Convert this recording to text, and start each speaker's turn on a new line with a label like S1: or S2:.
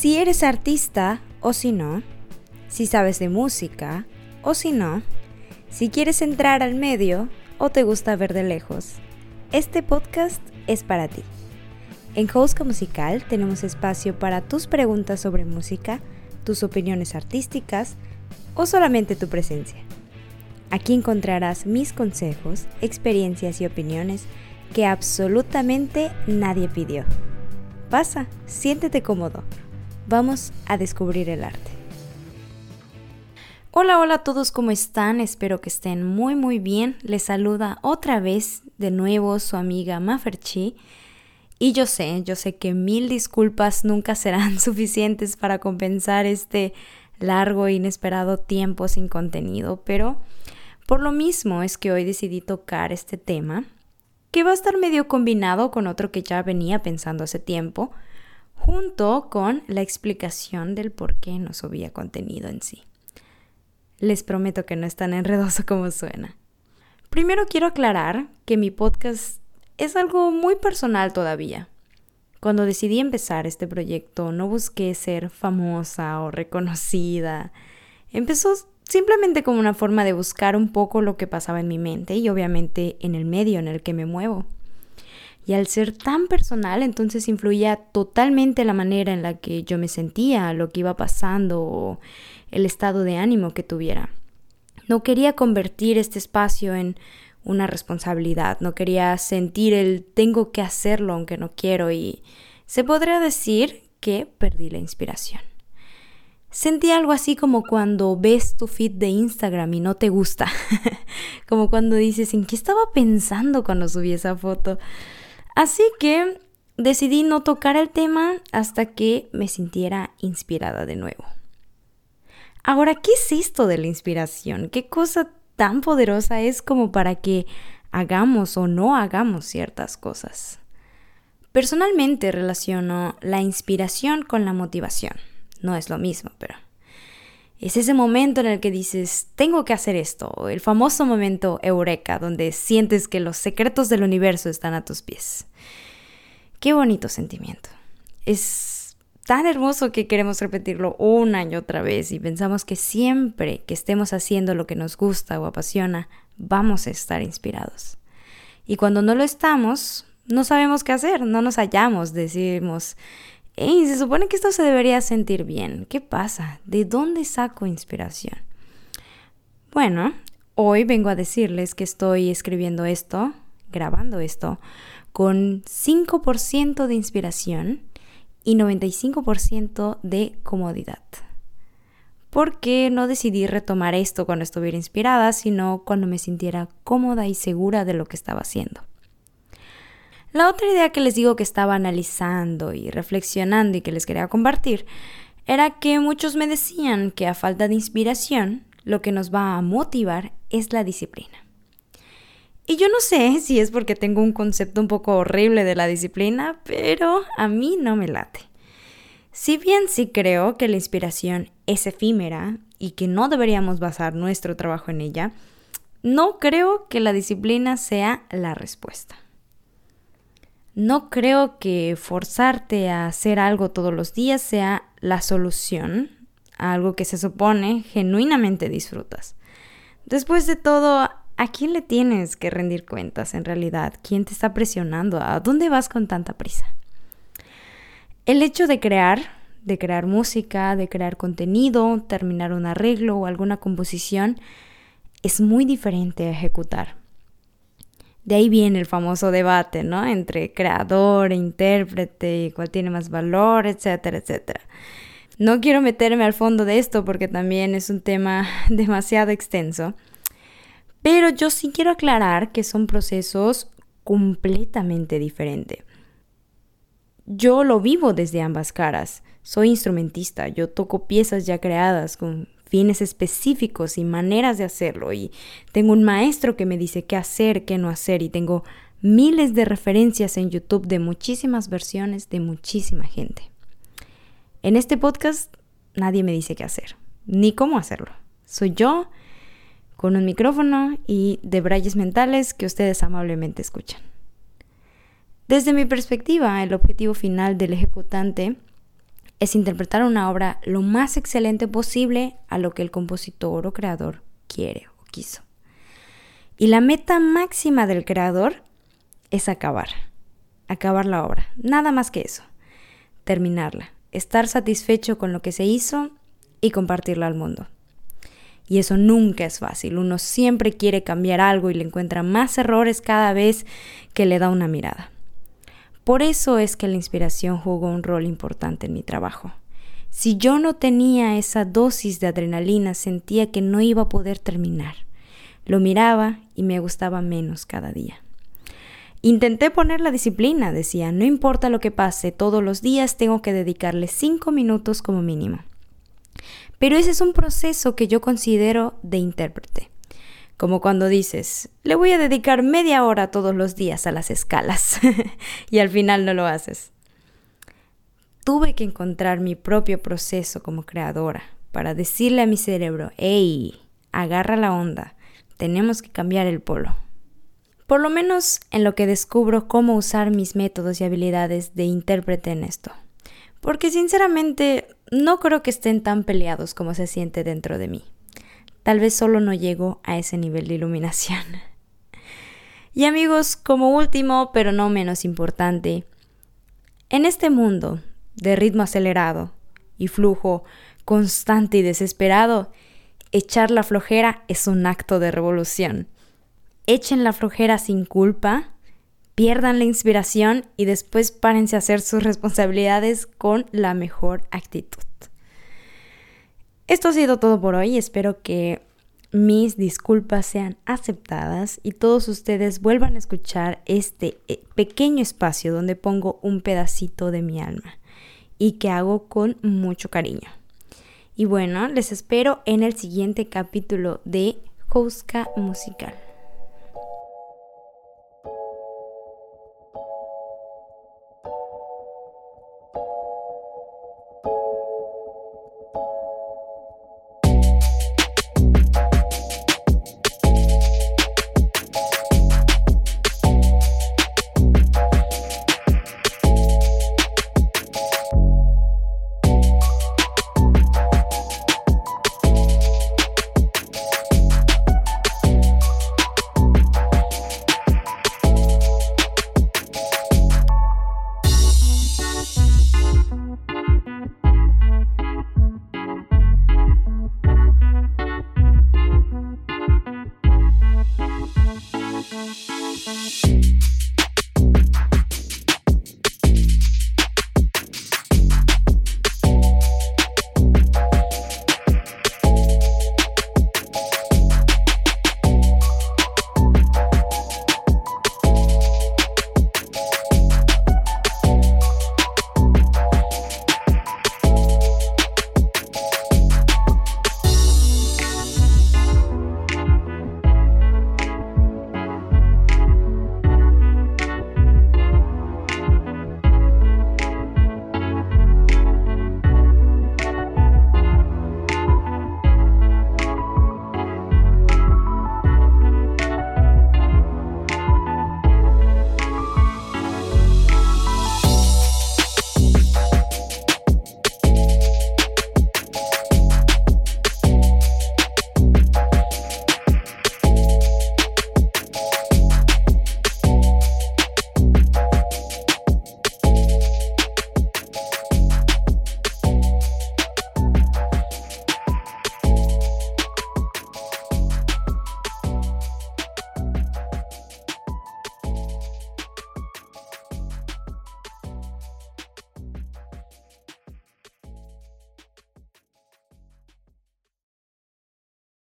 S1: Si eres artista o si no, si sabes de música o si no, si quieres entrar al medio o te gusta ver de lejos, este podcast es para ti. En Houska Musical tenemos espacio para tus preguntas sobre música, tus opiniones artísticas o solamente tu presencia. Aquí encontrarás mis consejos, experiencias y opiniones que absolutamente nadie pidió. Pasa, siéntete cómodo. Vamos a descubrir el arte. Hola, hola a todos, ¿cómo están? Espero que estén muy muy bien. Les saluda otra vez de nuevo su amiga Maferchi. Y yo sé, yo sé que mil disculpas nunca serán suficientes para compensar este largo e inesperado tiempo sin contenido, pero por lo mismo es que hoy decidí tocar este tema, que va a estar medio combinado con otro que ya venía pensando hace tiempo, junto con la explicación del por qué no subía contenido en sí. Les prometo que no es tan enredoso como suena. Primero quiero aclarar que mi podcast es algo muy personal todavía. Cuando decidí empezar este proyecto no busqué ser famosa o reconocida. Empezó simplemente como una forma de buscar un poco lo que pasaba en mi mente y obviamente en el medio en el que me muevo. Y al ser tan personal, entonces influía totalmente la manera en la que yo me sentía, lo que iba pasando o el estado de ánimo que tuviera. No quería convertir este espacio en una responsabilidad, no quería sentir el tengo que hacerlo aunque no quiero y se podría decir que perdí la inspiración. Sentí algo así como cuando ves tu feed de Instagram y no te gusta. como cuando dices, ¿en qué estaba pensando cuando subí esa foto? Así que decidí no tocar el tema hasta que me sintiera inspirada de nuevo. Ahora, ¿qué es esto de la inspiración? ¿Qué cosa tan poderosa es como para que hagamos o no hagamos ciertas cosas? Personalmente relaciono la inspiración con la motivación no es lo mismo, pero es ese momento en el que dices, tengo que hacer esto, el famoso momento eureka, donde sientes que los secretos del universo están a tus pies. Qué bonito sentimiento. Es tan hermoso que queremos repetirlo una y otra vez y pensamos que siempre que estemos haciendo lo que nos gusta o apasiona, vamos a estar inspirados. Y cuando no lo estamos, no sabemos qué hacer, no nos hallamos, decimos, Se supone que esto se debería sentir bien. ¿Qué pasa? ¿De dónde saco inspiración? Bueno, hoy vengo a decirles que estoy escribiendo esto, grabando esto, con 5% de inspiración y 95% de comodidad. Porque no decidí retomar esto cuando estuviera inspirada, sino cuando me sintiera cómoda y segura de lo que estaba haciendo. La otra idea que les digo que estaba analizando y reflexionando y que les quería compartir era que muchos me decían que a falta de inspiración, lo que nos va a motivar es la disciplina. Y yo no sé si es porque tengo un concepto un poco horrible de la disciplina, pero a mí no me late. Si bien sí creo que la inspiración es efímera y que no deberíamos basar nuestro trabajo en ella, no creo que la disciplina sea la respuesta. No creo que forzarte a hacer algo todos los días sea la solución a algo que se supone genuinamente disfrutas. Después de todo, ¿a quién le tienes que rendir cuentas en realidad? ¿Quién te está presionando? ¿A dónde vas con tanta prisa? El hecho de crear, de crear música, de crear contenido, terminar un arreglo o alguna composición, es muy diferente a ejecutar. De ahí viene el famoso debate, ¿no? Entre creador e intérprete cuál tiene más valor, etcétera, etcétera. No quiero meterme al fondo de esto porque también es un tema demasiado extenso, pero yo sí quiero aclarar que son procesos completamente diferentes. Yo lo vivo desde ambas caras. Soy instrumentista, yo toco piezas ya creadas con fines específicos y maneras de hacerlo y tengo un maestro que me dice qué hacer, qué no hacer y tengo miles de referencias en YouTube de muchísimas versiones de muchísima gente. En este podcast nadie me dice qué hacer, ni cómo hacerlo. Soy yo con un micrófono y de brayes mentales que ustedes amablemente escuchan. Desde mi perspectiva, el objetivo final del ejecutante es interpretar una obra lo más excelente posible a lo que el compositor o creador quiere o quiso. Y la meta máxima del creador es acabar, acabar la obra, nada más que eso, terminarla, estar satisfecho con lo que se hizo y compartirla al mundo. Y eso nunca es fácil, uno siempre quiere cambiar algo y le encuentra más errores cada vez que le da una mirada. Por eso es que la inspiración jugó un rol importante en mi trabajo. Si yo no tenía esa dosis de adrenalina, sentía que no iba a poder terminar. Lo miraba y me gustaba menos cada día. Intenté poner la disciplina, decía, no importa lo que pase, todos los días tengo que dedicarle cinco minutos como mínimo. Pero ese es un proceso que yo considero de intérprete. Como cuando dices, le voy a dedicar media hora todos los días a las escalas y al final no lo haces. Tuve que encontrar mi propio proceso como creadora para decirle a mi cerebro, hey, agarra la onda, tenemos que cambiar el polo. Por lo menos en lo que descubro cómo usar mis métodos y habilidades de intérprete en esto. Porque sinceramente no creo que estén tan peleados como se siente dentro de mí. Tal vez solo no llego a ese nivel de iluminación. Y amigos, como último, pero no menos importante, en este mundo de ritmo acelerado y flujo constante y desesperado, echar la flojera es un acto de revolución. Echen la flojera sin culpa, pierdan la inspiración y después párense a hacer sus responsabilidades con la mejor actitud. Esto ha sido todo por hoy, espero que mis disculpas sean aceptadas y todos ustedes vuelvan a escuchar este eh, pequeño espacio donde pongo un pedacito de mi alma y que hago con mucho cariño. Y bueno, les espero en el siguiente capítulo de Jouska Musical.